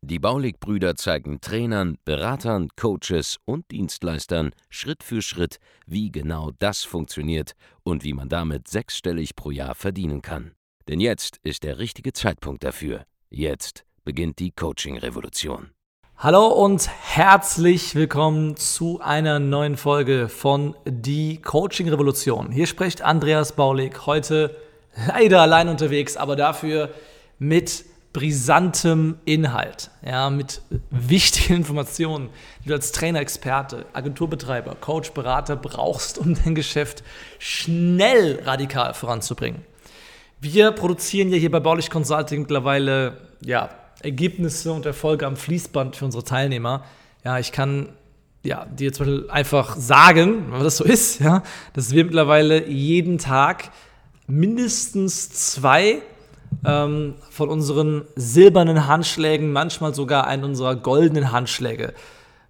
Die Baulig-Brüder zeigen Trainern, Beratern, Coaches und Dienstleistern Schritt für Schritt, wie genau das funktioniert und wie man damit sechsstellig pro Jahr verdienen kann. Denn jetzt ist der richtige Zeitpunkt dafür. Jetzt beginnt die Coaching-Revolution. Hallo und herzlich willkommen zu einer neuen Folge von Die Coaching Revolution. Hier spricht Andreas Baulig, heute leider allein unterwegs, aber dafür mit brisantem Inhalt, ja, mit wichtigen Informationen, die du als Trainer, Experte, Agenturbetreiber, Coach, Berater brauchst, um dein Geschäft schnell radikal voranzubringen. Wir produzieren ja hier bei Baulich Consulting mittlerweile ja, Ergebnisse und Erfolge am Fließband für unsere Teilnehmer. Ja, ich kann ja, dir zum Beispiel einfach sagen, wenn das so ist, ja, dass wir mittlerweile jeden Tag mindestens zwei ähm, von unseren silbernen Handschlägen, manchmal sogar einen unserer goldenen Handschläge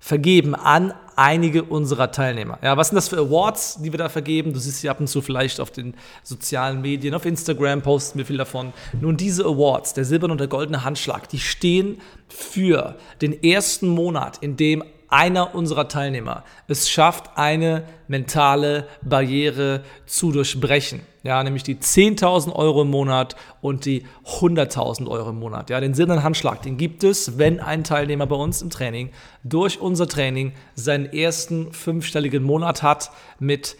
vergeben an einige unserer Teilnehmer. Ja, was sind das für Awards, die wir da vergeben? Du siehst sie ab und zu vielleicht auf den sozialen Medien, auf Instagram posten wir viel davon. Nun, diese Awards, der silberne und der goldene Handschlag, die stehen für den ersten Monat, in dem einer unserer Teilnehmer es schafft, eine mentale Barriere zu durchbrechen. Ja, nämlich die 10.000 Euro im Monat und die 100.000 Euro im Monat. Ja, den silbernen Handschlag, den gibt es, wenn ein Teilnehmer bei uns im Training durch unser Training seinen ersten fünfstelligen Monat hat mit,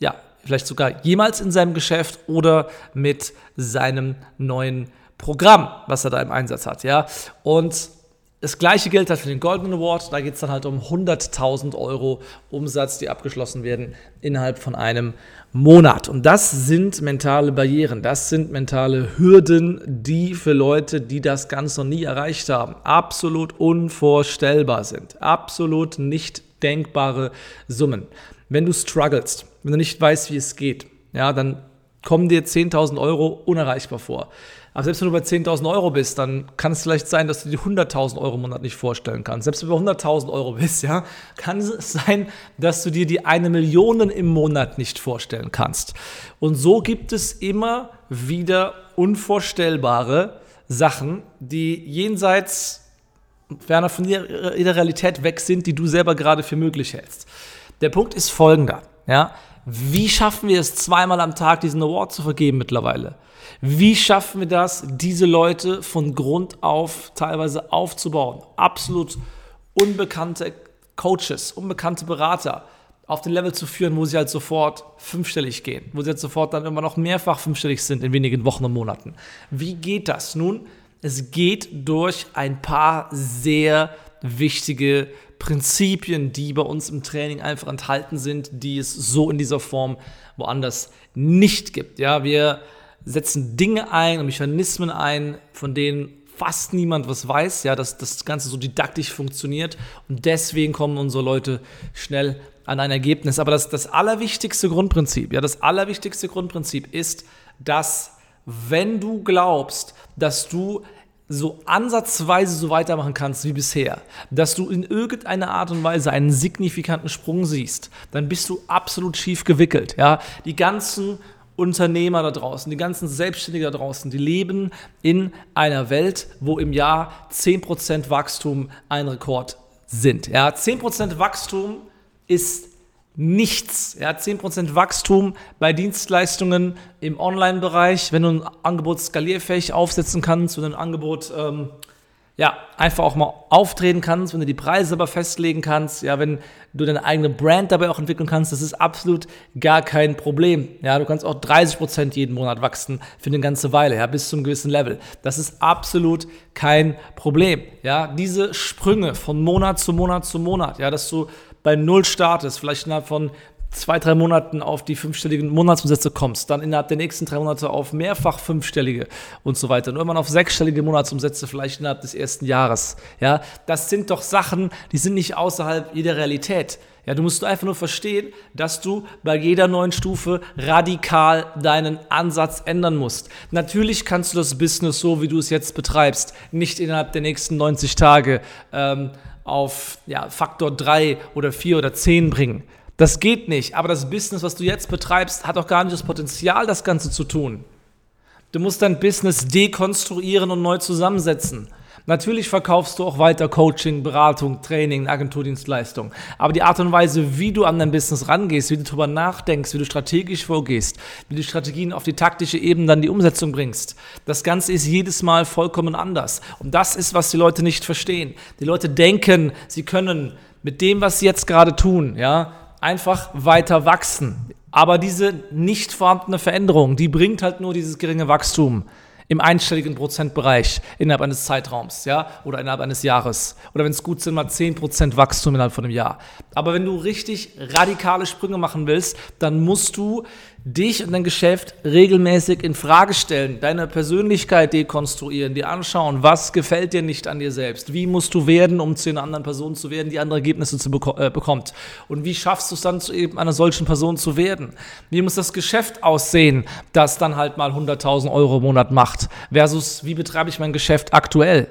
ja, vielleicht sogar jemals in seinem Geschäft oder mit seinem neuen Programm, was er da im Einsatz hat. Ja, und das gleiche gilt halt für den Golden Award. Da geht es dann halt um 100.000 Euro Umsatz, die abgeschlossen werden innerhalb von einem Monat. Und das sind mentale Barrieren, das sind mentale Hürden, die für Leute, die das Ganze noch nie erreicht haben, absolut unvorstellbar sind. Absolut nicht denkbare Summen. Wenn du strugglest, wenn du nicht weißt, wie es geht, ja, dann kommen dir 10.000 Euro unerreichbar vor. Aber selbst wenn du bei 10.000 Euro bist, dann kann es vielleicht sein, dass du dir 100.000 Euro im Monat nicht vorstellen kannst. Selbst wenn du bei 100.000 Euro bist, ja, kann es sein, dass du dir die eine Million im Monat nicht vorstellen kannst. Und so gibt es immer wieder unvorstellbare Sachen, die jenseits ferner von jeder Realität weg sind, die du selber gerade für möglich hältst. Der Punkt ist folgender, ja. Wie schaffen wir es, zweimal am Tag diesen Award zu vergeben mittlerweile? Wie schaffen wir das, diese Leute von Grund auf teilweise aufzubauen? Absolut unbekannte Coaches, unbekannte Berater auf den Level zu führen, wo sie halt sofort fünfstellig gehen, wo sie halt sofort dann immer noch mehrfach fünfstellig sind in wenigen Wochen und Monaten. Wie geht das? Nun, es geht durch ein paar sehr wichtige Prinzipien, die bei uns im Training einfach enthalten sind, die es so in dieser Form woanders nicht gibt. Ja, wir setzen Dinge ein und Mechanismen ein, von denen fast niemand was weiß, ja, dass das Ganze so didaktisch funktioniert und deswegen kommen unsere Leute schnell an ein Ergebnis. Aber das, das allerwichtigste Grundprinzip, ja, das allerwichtigste Grundprinzip ist, dass wenn du glaubst, dass du so ansatzweise so weitermachen kannst wie bisher, dass du in irgendeiner Art und Weise einen signifikanten Sprung siehst, dann bist du absolut schief gewickelt. Ja? Die ganzen Unternehmer da draußen, die ganzen Selbstständigen da draußen, die leben in einer Welt, wo im Jahr 10% Wachstum ein Rekord sind. Ja, 10% Wachstum ist nichts. Ja, 10% Wachstum bei Dienstleistungen im Online-Bereich, wenn du ein Angebot skalierfähig aufsetzen kannst, wenn du ein Angebot ähm, ja, einfach auch mal auftreten kannst, wenn du die Preise aber festlegen kannst, ja, wenn du deine eigene Brand dabei auch entwickeln kannst, das ist absolut gar kein Problem. Ja, du kannst auch 30 Prozent jeden Monat wachsen für eine ganze Weile, ja, bis zu einem gewissen Level. Das ist absolut kein Problem. Ja, diese Sprünge von Monat zu Monat zu Monat, ja, dass du bei Null startest, vielleicht innerhalb von zwei, drei Monaten auf die fünfstelligen Monatsumsätze kommst, dann innerhalb der nächsten drei Monate auf mehrfach fünfstellige und so weiter und irgendwann auf sechsstellige Monatsumsätze vielleicht innerhalb des ersten Jahres. Ja, das sind doch Sachen, die sind nicht außerhalb jeder Realität. Ja, du musst einfach nur verstehen, dass du bei jeder neuen Stufe radikal deinen Ansatz ändern musst. Natürlich kannst du das Business so, wie du es jetzt betreibst, nicht innerhalb der nächsten 90 Tage ähm, auf ja, Faktor 3 oder 4 oder 10 bringen. Das geht nicht, aber das Business, was du jetzt betreibst, hat auch gar nicht das Potenzial, das Ganze zu tun. Du musst dein Business dekonstruieren und neu zusammensetzen. Natürlich verkaufst du auch weiter Coaching, Beratung, Training, Agenturdienstleistung. Aber die Art und Weise, wie du an dein Business rangehst, wie du darüber nachdenkst, wie du strategisch vorgehst, wie du Strategien auf die taktische Ebene dann die Umsetzung bringst, das Ganze ist jedes Mal vollkommen anders. Und das ist, was die Leute nicht verstehen. Die Leute denken, sie können mit dem, was sie jetzt gerade tun, ja, einfach weiter wachsen. Aber diese nicht vorhandene Veränderung, die bringt halt nur dieses geringe Wachstum im einstelligen Prozentbereich innerhalb eines Zeitraums, ja, oder innerhalb eines Jahres. Oder wenn es gut sind, mal 10% Wachstum innerhalb von einem Jahr. Aber wenn du richtig radikale Sprünge machen willst, dann musst du dich und dein Geschäft regelmäßig in Frage stellen, deine Persönlichkeit dekonstruieren, dir anschauen, was gefällt dir nicht an dir selbst, wie musst du werden, um zu einer anderen Person zu werden, die andere Ergebnisse zu beko äh, bekommt und wie schaffst du es dann, zu eben einer solchen Person zu werden? Wie muss das Geschäft aussehen, das dann halt mal 100.000 Euro im Monat macht, versus wie betreibe ich mein Geschäft aktuell?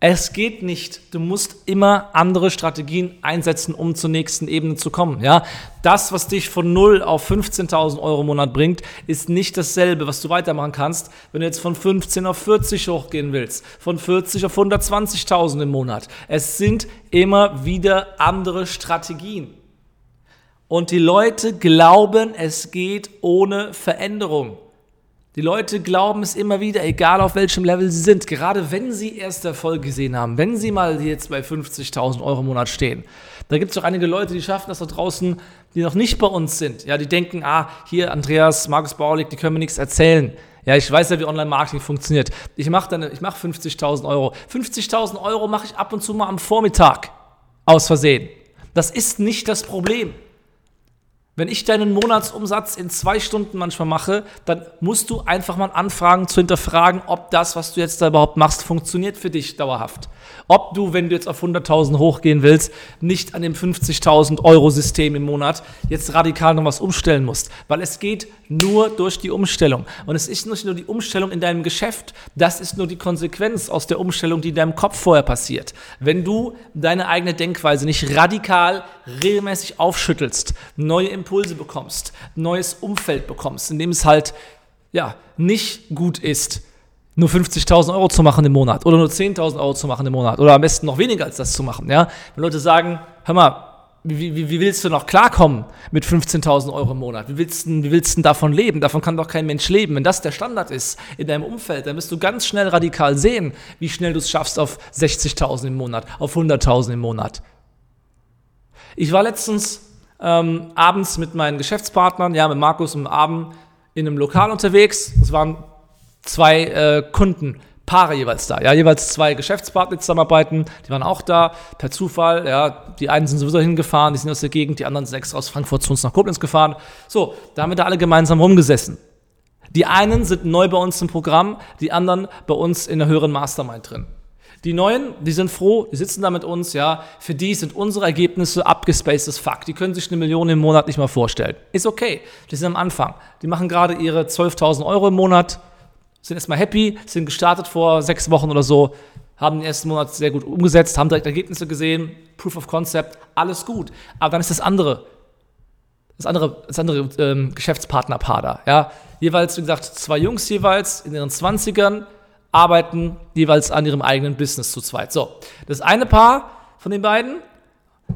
Es geht nicht. Du musst immer andere Strategien einsetzen, um zur nächsten Ebene zu kommen. Ja, das, was dich von 0 auf 15.000 Euro im Monat bringt, ist nicht dasselbe, was du weitermachen kannst, wenn du jetzt von 15 auf 40 hochgehen willst, von 40 auf 120.000 im Monat. Es sind immer wieder andere Strategien. Und die Leute glauben, es geht ohne Veränderung. Die Leute glauben es immer wieder, egal auf welchem Level sie sind. Gerade wenn sie erst Erfolg gesehen haben, wenn sie mal jetzt bei 50.000 Euro im Monat stehen. Da gibt es auch einige Leute, die schaffen das da draußen, die noch nicht bei uns sind. Ja, die denken, ah, hier Andreas, Markus Baulig, die können mir nichts erzählen. Ja, ich weiß ja, wie Online-Marketing funktioniert. Ich mache mach 50.000 Euro. 50.000 Euro mache ich ab und zu mal am Vormittag. Aus Versehen. Das ist nicht das Problem. Wenn ich deinen Monatsumsatz in zwei Stunden manchmal mache, dann musst du einfach mal anfragen zu hinterfragen, ob das, was du jetzt da überhaupt machst, funktioniert für dich dauerhaft. Ob du, wenn du jetzt auf 100.000 hochgehen willst, nicht an dem 50.000 Euro System im Monat jetzt radikal noch was umstellen musst. Weil es geht nur durch die Umstellung. Und es ist nicht nur die Umstellung in deinem Geschäft, das ist nur die Konsequenz aus der Umstellung, die in deinem Kopf vorher passiert. Wenn du deine eigene Denkweise nicht radikal regelmäßig aufschüttelst, neue Impulse Impulse bekommst, neues Umfeld bekommst, in dem es halt ja nicht gut ist, nur 50.000 Euro zu machen im Monat oder nur 10.000 Euro zu machen im Monat oder am besten noch weniger als das zu machen. Ja? Wenn Leute sagen, hör mal, wie, wie, wie willst du noch klarkommen mit 15.000 Euro im Monat? Wie willst, du, wie willst du davon leben? Davon kann doch kein Mensch leben. Wenn das der Standard ist in deinem Umfeld, dann wirst du ganz schnell radikal sehen, wie schnell du es schaffst auf 60.000 im Monat, auf 100.000 im Monat. Ich war letztens ähm, abends mit meinen Geschäftspartnern, ja, mit Markus und Abend in einem Lokal unterwegs. Es waren zwei äh, Kunden, Paare jeweils da, ja, jeweils zwei Geschäftspartner zusammenarbeiten, die waren auch da, per Zufall, ja, die einen sind sowieso hingefahren, die sind aus der Gegend, die anderen sind extra aus Frankfurt zu uns nach Koblenz gefahren. So, da haben wir da alle gemeinsam rumgesessen. Die einen sind neu bei uns im Programm, die anderen bei uns in der höheren Mastermind drin. Die Neuen, die sind froh, die sitzen da mit uns, ja. Für die sind unsere Ergebnisse abgespacedes Fuck. Die können sich eine Million im Monat nicht mal vorstellen. Ist okay. Die sind am Anfang. Die machen gerade ihre 12.000 Euro im Monat, sind erstmal happy, sind gestartet vor sechs Wochen oder so, haben den ersten Monat sehr gut umgesetzt, haben direkt Ergebnisse gesehen, Proof of Concept, alles gut. Aber dann ist das andere, das andere, das andere ähm, Geschäftspartnerpaar da, ja. Jeweils, wie gesagt, zwei Jungs jeweils in ihren 20ern, arbeiten jeweils an ihrem eigenen Business zu zweit. So, das eine Paar von den beiden,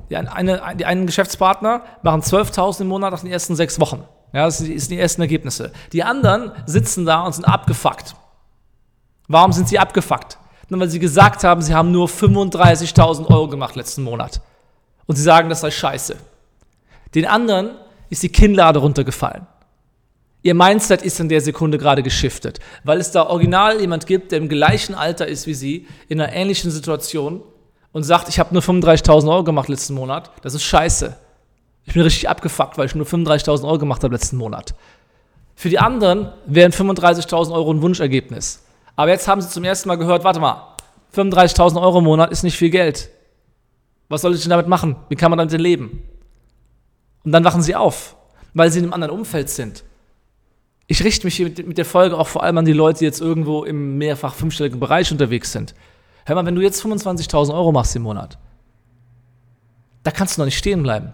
die, eine, die einen Geschäftspartner, machen 12.000 im Monat nach den ersten sechs Wochen. Ja, das sind die ersten Ergebnisse. Die anderen sitzen da und sind abgefuckt. Warum sind sie abgefuckt? Nur weil sie gesagt haben, sie haben nur 35.000 Euro gemacht letzten Monat. Und sie sagen, das sei scheiße. Den anderen ist die Kinnlade runtergefallen. Ihr Mindset ist in der Sekunde gerade geschiftet, weil es da original jemand gibt, der im gleichen Alter ist wie Sie, in einer ähnlichen Situation und sagt, ich habe nur 35.000 Euro gemacht letzten Monat. Das ist scheiße. Ich bin richtig abgefuckt, weil ich nur 35.000 Euro gemacht habe letzten Monat. Für die anderen wären 35.000 Euro ein Wunschergebnis. Aber jetzt haben sie zum ersten Mal gehört, warte mal, 35.000 Euro im Monat ist nicht viel Geld. Was soll ich denn damit machen? Wie kann man damit leben? Und dann wachen sie auf, weil sie in einem anderen Umfeld sind. Ich richte mich hier mit, der Folge auch vor allem an die Leute, die jetzt irgendwo im mehrfach fünfstelligen Bereich unterwegs sind. Hör mal, wenn du jetzt 25.000 Euro machst im Monat, da kannst du noch nicht stehen bleiben.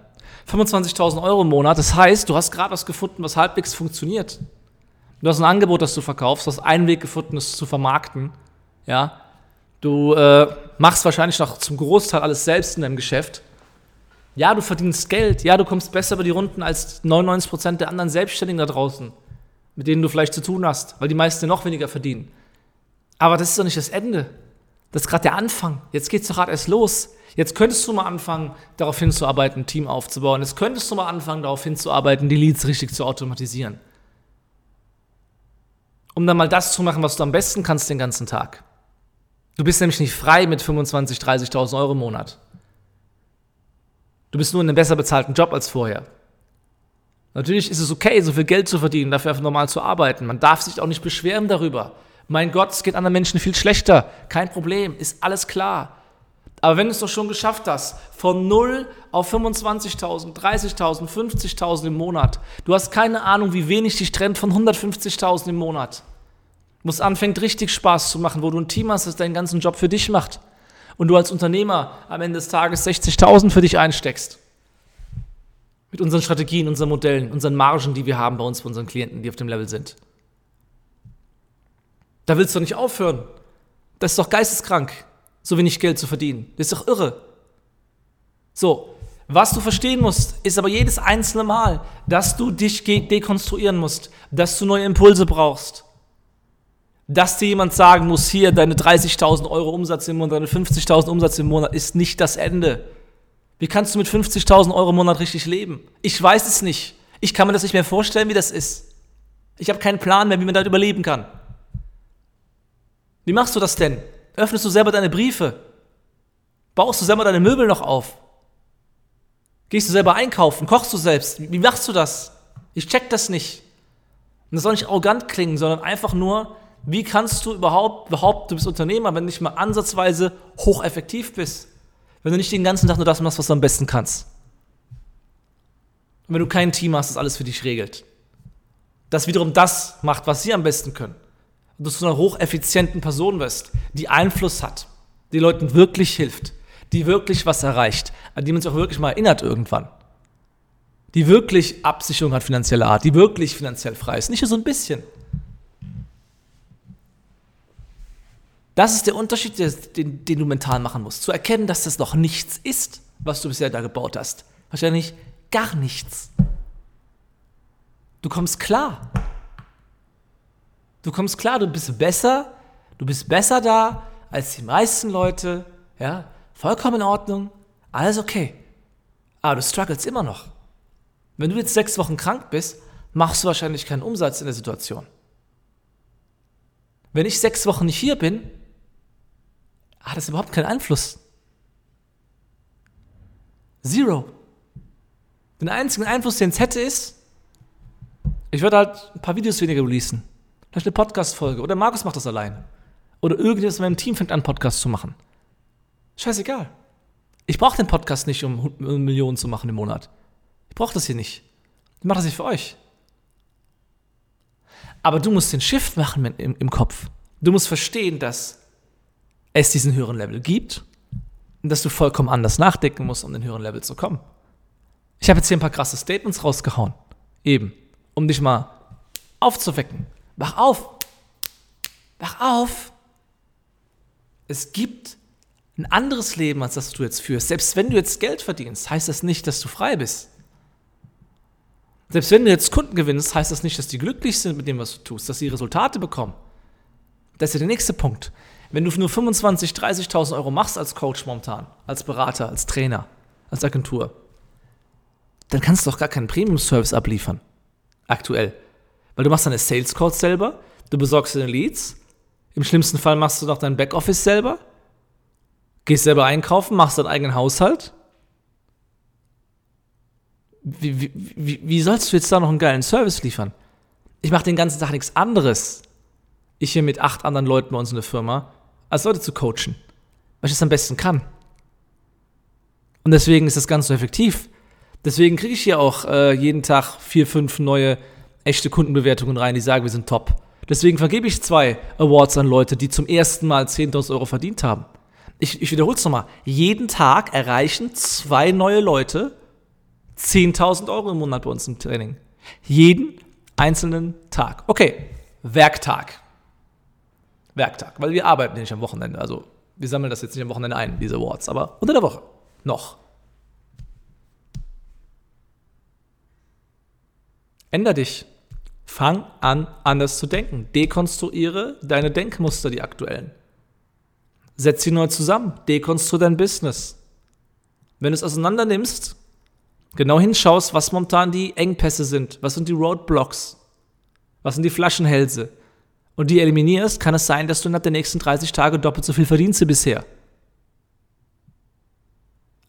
25.000 Euro im Monat, das heißt, du hast gerade was gefunden, was halbwegs funktioniert. Du hast ein Angebot, das du verkaufst, du hast einen Weg gefunden, es zu vermarkten. Ja, du äh, machst wahrscheinlich noch zum Großteil alles selbst in deinem Geschäft. Ja, du verdienst Geld. Ja, du kommst besser über die Runden als 99% der anderen Selbstständigen da draußen, mit denen du vielleicht zu tun hast, weil die meisten noch weniger verdienen. Aber das ist doch nicht das Ende. Das ist gerade der Anfang. Jetzt geht es doch gerade erst los. Jetzt könntest du mal anfangen, darauf hinzuarbeiten, ein Team aufzubauen. Jetzt könntest du mal anfangen, darauf hinzuarbeiten, die Leads richtig zu automatisieren. Um dann mal das zu machen, was du am besten kannst den ganzen Tag. Du bist nämlich nicht frei mit 25.000, 30.000 Euro im Monat. Du bist nur in einem besser bezahlten Job als vorher. Natürlich ist es okay, so viel Geld zu verdienen, dafür einfach normal zu arbeiten. Man darf sich auch nicht beschweren darüber. Mein Gott, es geht anderen Menschen viel schlechter. Kein Problem, ist alles klar. Aber wenn du es doch schon geschafft hast, von 0 auf 25.000, 30.000, 50.000 im Monat, du hast keine Ahnung, wie wenig dich trennt von 150.000 im Monat. Wo es anfängt, richtig Spaß zu machen, wo du ein Team hast, das deinen ganzen Job für dich macht. Und du als Unternehmer am Ende des Tages 60.000 für dich einsteckst. Mit unseren Strategien, unseren Modellen, unseren Margen, die wir haben bei uns, bei unseren Klienten, die auf dem Level sind. Da willst du doch nicht aufhören. Das ist doch geisteskrank, so wenig Geld zu verdienen. Das ist doch irre. So, was du verstehen musst, ist aber jedes einzelne Mal, dass du dich dekonstruieren musst, dass du neue Impulse brauchst. Dass dir jemand sagen muss, hier, deine 30.000 Euro Umsatz im Monat, deine 50.000 Umsatz im Monat ist nicht das Ende. Wie kannst du mit 50.000 Euro im Monat richtig leben? Ich weiß es nicht. Ich kann mir das nicht mehr vorstellen, wie das ist. Ich habe keinen Plan mehr, wie man da überleben kann. Wie machst du das denn? Öffnest du selber deine Briefe? Baust du selber deine Möbel noch auf? Gehst du selber einkaufen? Kochst du selbst? Wie machst du das? Ich check das nicht. Und das soll nicht arrogant klingen, sondern einfach nur, wie kannst du überhaupt, überhaupt, du bist Unternehmer, wenn du nicht mal ansatzweise hocheffektiv bist? Wenn du nicht den ganzen Tag nur das machst, was du am besten kannst. Und wenn du kein Team hast, das alles für dich regelt. Das wiederum das macht, was sie am besten können und du zu einer hocheffizienten Person wirst, die Einfluss hat, die Leuten wirklich hilft, die wirklich was erreicht, an die man sich auch wirklich mal erinnert irgendwann. Die wirklich Absicherung hat finanzieller Art, die wirklich finanziell frei ist, nicht nur so ein bisschen. Das ist der Unterschied, den, den, du mental machen musst. Zu erkennen, dass das noch nichts ist, was du bisher da gebaut hast. Wahrscheinlich gar nichts. Du kommst klar. Du kommst klar, du bist besser, du bist besser da als die meisten Leute, ja, vollkommen in Ordnung, alles okay. Aber du struggles immer noch. Wenn du jetzt sechs Wochen krank bist, machst du wahrscheinlich keinen Umsatz in der Situation. Wenn ich sechs Wochen nicht hier bin, hat das überhaupt keinen Einfluss. Zero. Den einzigen Einfluss, den es hätte, ist, ich würde halt ein paar Videos weniger releasen. Vielleicht eine Podcast-Folge. Oder Markus macht das allein. Oder irgendjemand in meinem Team fängt an, Podcast zu machen. Scheißegal. Ich brauche den Podcast nicht, um Millionen zu machen im Monat. Ich brauche das hier nicht. Ich mache das nicht für euch. Aber du musst den Shift machen im, im Kopf. Du musst verstehen, dass es diesen höheren Level gibt und dass du vollkommen anders nachdenken musst, um den höheren Level zu kommen. Ich habe jetzt hier ein paar krasse Statements rausgehauen. Eben. Um dich mal aufzuwecken. Wach auf! Wach auf! Es gibt ein anderes Leben, als das du jetzt führst. Selbst wenn du jetzt Geld verdienst, heißt das nicht, dass du frei bist. Selbst wenn du jetzt Kunden gewinnst, heißt das nicht, dass die glücklich sind mit dem, was du tust, dass sie Resultate bekommen. Das ist ja der nächste Punkt. Wenn du nur 25.000, 30.000 Euro machst als Coach momentan, als Berater, als Trainer, als Agentur, dann kannst du doch gar keinen Premium-Service abliefern. Aktuell. Weil du machst deine Sales Calls selber, du besorgst deine Leads, im schlimmsten Fall machst du noch dein Backoffice selber, gehst selber einkaufen, machst deinen eigenen Haushalt. Wie, wie, wie, wie sollst du jetzt da noch einen geilen Service liefern? Ich mache den ganzen Tag nichts anderes. Ich hier mit acht anderen Leuten bei uns in der Firma, als Leute zu coachen, weil ich es am besten kann. Und deswegen ist das ganz so effektiv. Deswegen kriege ich hier auch äh, jeden Tag vier, fünf neue echte Kundenbewertungen rein, die sagen, wir sind top. Deswegen vergebe ich zwei Awards an Leute, die zum ersten Mal 10.000 Euro verdient haben. Ich, ich wiederhole es nochmal. Jeden Tag erreichen zwei neue Leute 10.000 Euro im Monat bei uns im Training. Jeden einzelnen Tag. Okay, Werktag. Werktag, weil wir arbeiten nicht am Wochenende. Also wir sammeln das jetzt nicht am Wochenende ein, diese Awards, aber unter der Woche noch. Änder dich. Fang an, anders zu denken. Dekonstruiere deine Denkmuster, die aktuellen. Setz sie neu zusammen. Dekonstruiere dein Business. Wenn du es auseinander nimmst, genau hinschaust, was momentan die Engpässe sind, was sind die Roadblocks, was sind die Flaschenhälse und die eliminierst, kann es sein, dass du innerhalb der nächsten 30 Tage doppelt so viel verdienst wie bisher.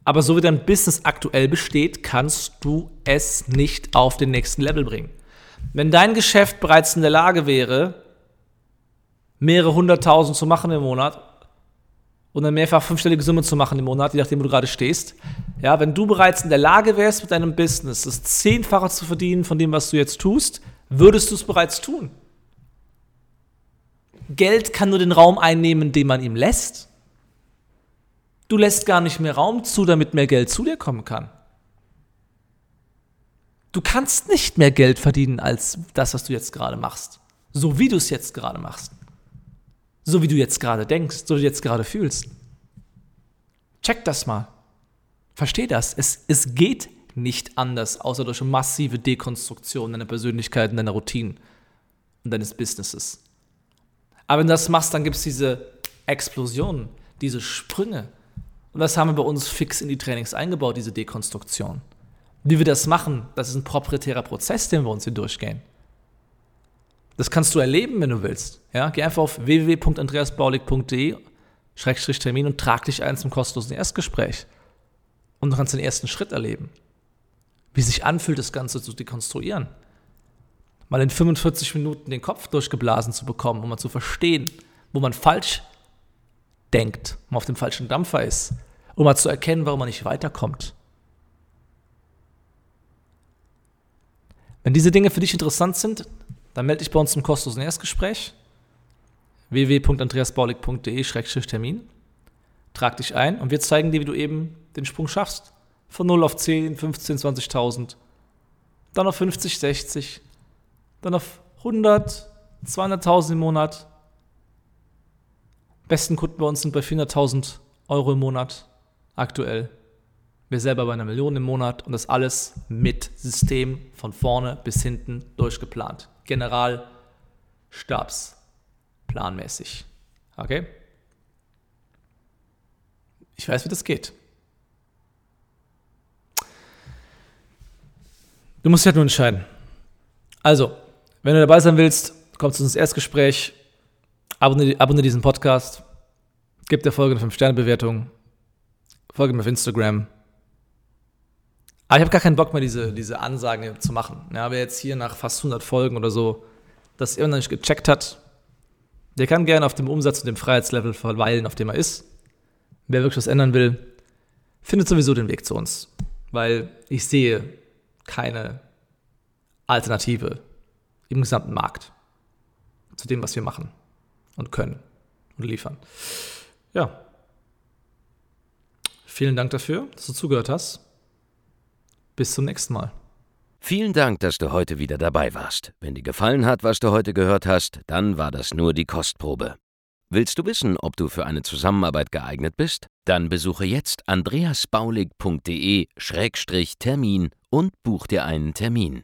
Aber so wie dein Business aktuell besteht, kannst du es nicht auf den nächsten Level bringen. Wenn dein Geschäft bereits in der Lage wäre, mehrere hunderttausend zu machen im Monat und eine mehrfach fünfstellige Summe zu machen im Monat, je nachdem, wo du gerade stehst, ja, wenn du bereits in der Lage wärst, mit deinem Business das Zehnfache zu verdienen von dem, was du jetzt tust, würdest du es bereits tun. Geld kann nur den Raum einnehmen, den man ihm lässt. Du lässt gar nicht mehr Raum zu, damit mehr Geld zu dir kommen kann. Du kannst nicht mehr Geld verdienen als das, was du jetzt gerade machst. So wie du es jetzt gerade machst. So wie du jetzt gerade denkst, so wie du jetzt gerade fühlst. Check das mal. Versteh das. Es, es geht nicht anders, außer durch massive Dekonstruktion deiner Persönlichkeit, deiner Routinen und deines Businesses. Aber wenn du das machst, dann gibt es diese Explosionen, diese Sprünge, und das haben wir bei uns fix in die Trainings eingebaut, diese Dekonstruktion. Wie wir das machen, das ist ein proprietärer Prozess, den wir uns hier durchgehen. Das kannst du erleben, wenn du willst. Ja, geh einfach auf www.andreasbaulig.de-termin und trag dich ein zum kostenlosen Erstgespräch. Und du kannst den ersten Schritt erleben. Wie sich anfühlt, das Ganze zu dekonstruieren. Mal in 45 Minuten den Kopf durchgeblasen zu bekommen, um mal zu verstehen, wo man falsch denkt, man auf dem falschen Dampfer ist, um mal zu erkennen, warum man nicht weiterkommt. Wenn diese Dinge für dich interessant sind, dann melde dich bei uns zum kostenlosen Erstgespräch www.andreasbaulig.de-termin. Trag dich ein und wir zeigen dir, wie du eben den Sprung schaffst. Von 0 auf 10, 15, 20.000, dann auf 50, 60, dann auf 100, 200.000 im Monat, besten Kunden bei uns sind bei 400.000 Euro im Monat aktuell. Wir selber bei einer Million im Monat und das alles mit System von vorne bis hinten durchgeplant. General, Stabs, planmäßig. Okay? Ich weiß, wie das geht. Du musst dich halt nur entscheiden. Also, wenn du dabei sein willst, kommst du ins Erstgespräch Abonniere, abonniere diesen Podcast. Gib der Folge eine 5-Sterne-Bewertung. Folge mir auf Instagram. Aber ich habe gar keinen Bock mehr, diese, diese Ansagen zu machen. Ja, wer jetzt hier nach fast 100 Folgen oder so das immer noch nicht gecheckt hat, der kann gerne auf dem Umsatz und dem Freiheitslevel verweilen, auf dem er ist. Wer wirklich was ändern will, findet sowieso den Weg zu uns. Weil ich sehe keine Alternative im gesamten Markt zu dem, was wir machen und können und liefern. Ja. Vielen Dank dafür, dass du zugehört hast. Bis zum nächsten Mal. Vielen Dank, dass du heute wieder dabei warst. Wenn dir gefallen hat, was du heute gehört hast, dann war das nur die Kostprobe. Willst du wissen, ob du für eine Zusammenarbeit geeignet bist? Dann besuche jetzt andreasbaulig.de-termin und buch dir einen Termin.